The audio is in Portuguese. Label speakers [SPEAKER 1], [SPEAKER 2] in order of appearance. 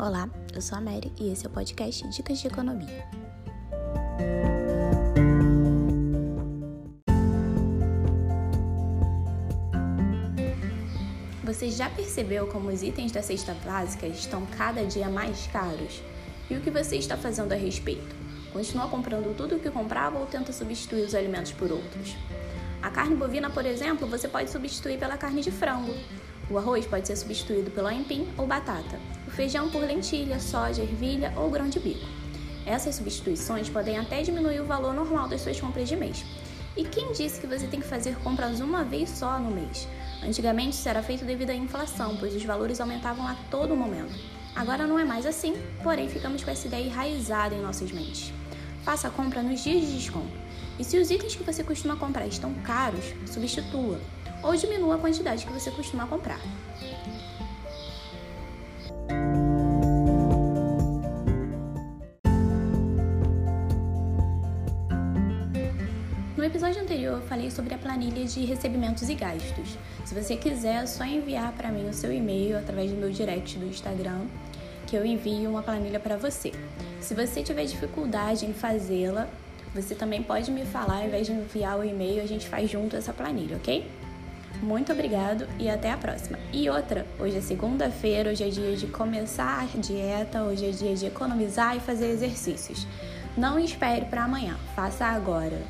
[SPEAKER 1] Olá, eu sou a Mary e esse é o podcast Dicas de Economia. Você já percebeu como os itens da cesta básica estão cada dia mais caros? E o que você está fazendo a respeito? Continua comprando tudo o que comprava ou tenta substituir os alimentos por outros? A carne bovina, por exemplo, você pode substituir pela carne de frango. O arroz pode ser substituído pelo aipim ou batata, o feijão por lentilha, soja, ervilha ou grão de bico. Essas substituições podem até diminuir o valor normal das suas compras de mês. E quem disse que você tem que fazer compras uma vez só no mês? Antigamente isso era feito devido à inflação, pois os valores aumentavam a todo momento. Agora não é mais assim, porém ficamos com essa ideia enraizada em nossas mentes. Faça a compra nos dias de desconto. E se os itens que você costuma comprar estão caros, substitua ou diminua a quantidade que você costuma comprar. No episódio anterior eu falei sobre a planilha de recebimentos e gastos. Se você quiser, é só enviar para mim o seu e-mail através do meu direct do Instagram, que eu envio uma planilha para você. Se você tiver dificuldade em fazê-la, você também pode me falar, ao invés de enviar o e-mail, a gente faz junto essa planilha, ok? Muito obrigado e até a próxima. E outra, hoje é segunda-feira, hoje é dia de começar a dieta, hoje é dia de economizar e fazer exercícios. Não espere para amanhã, faça agora.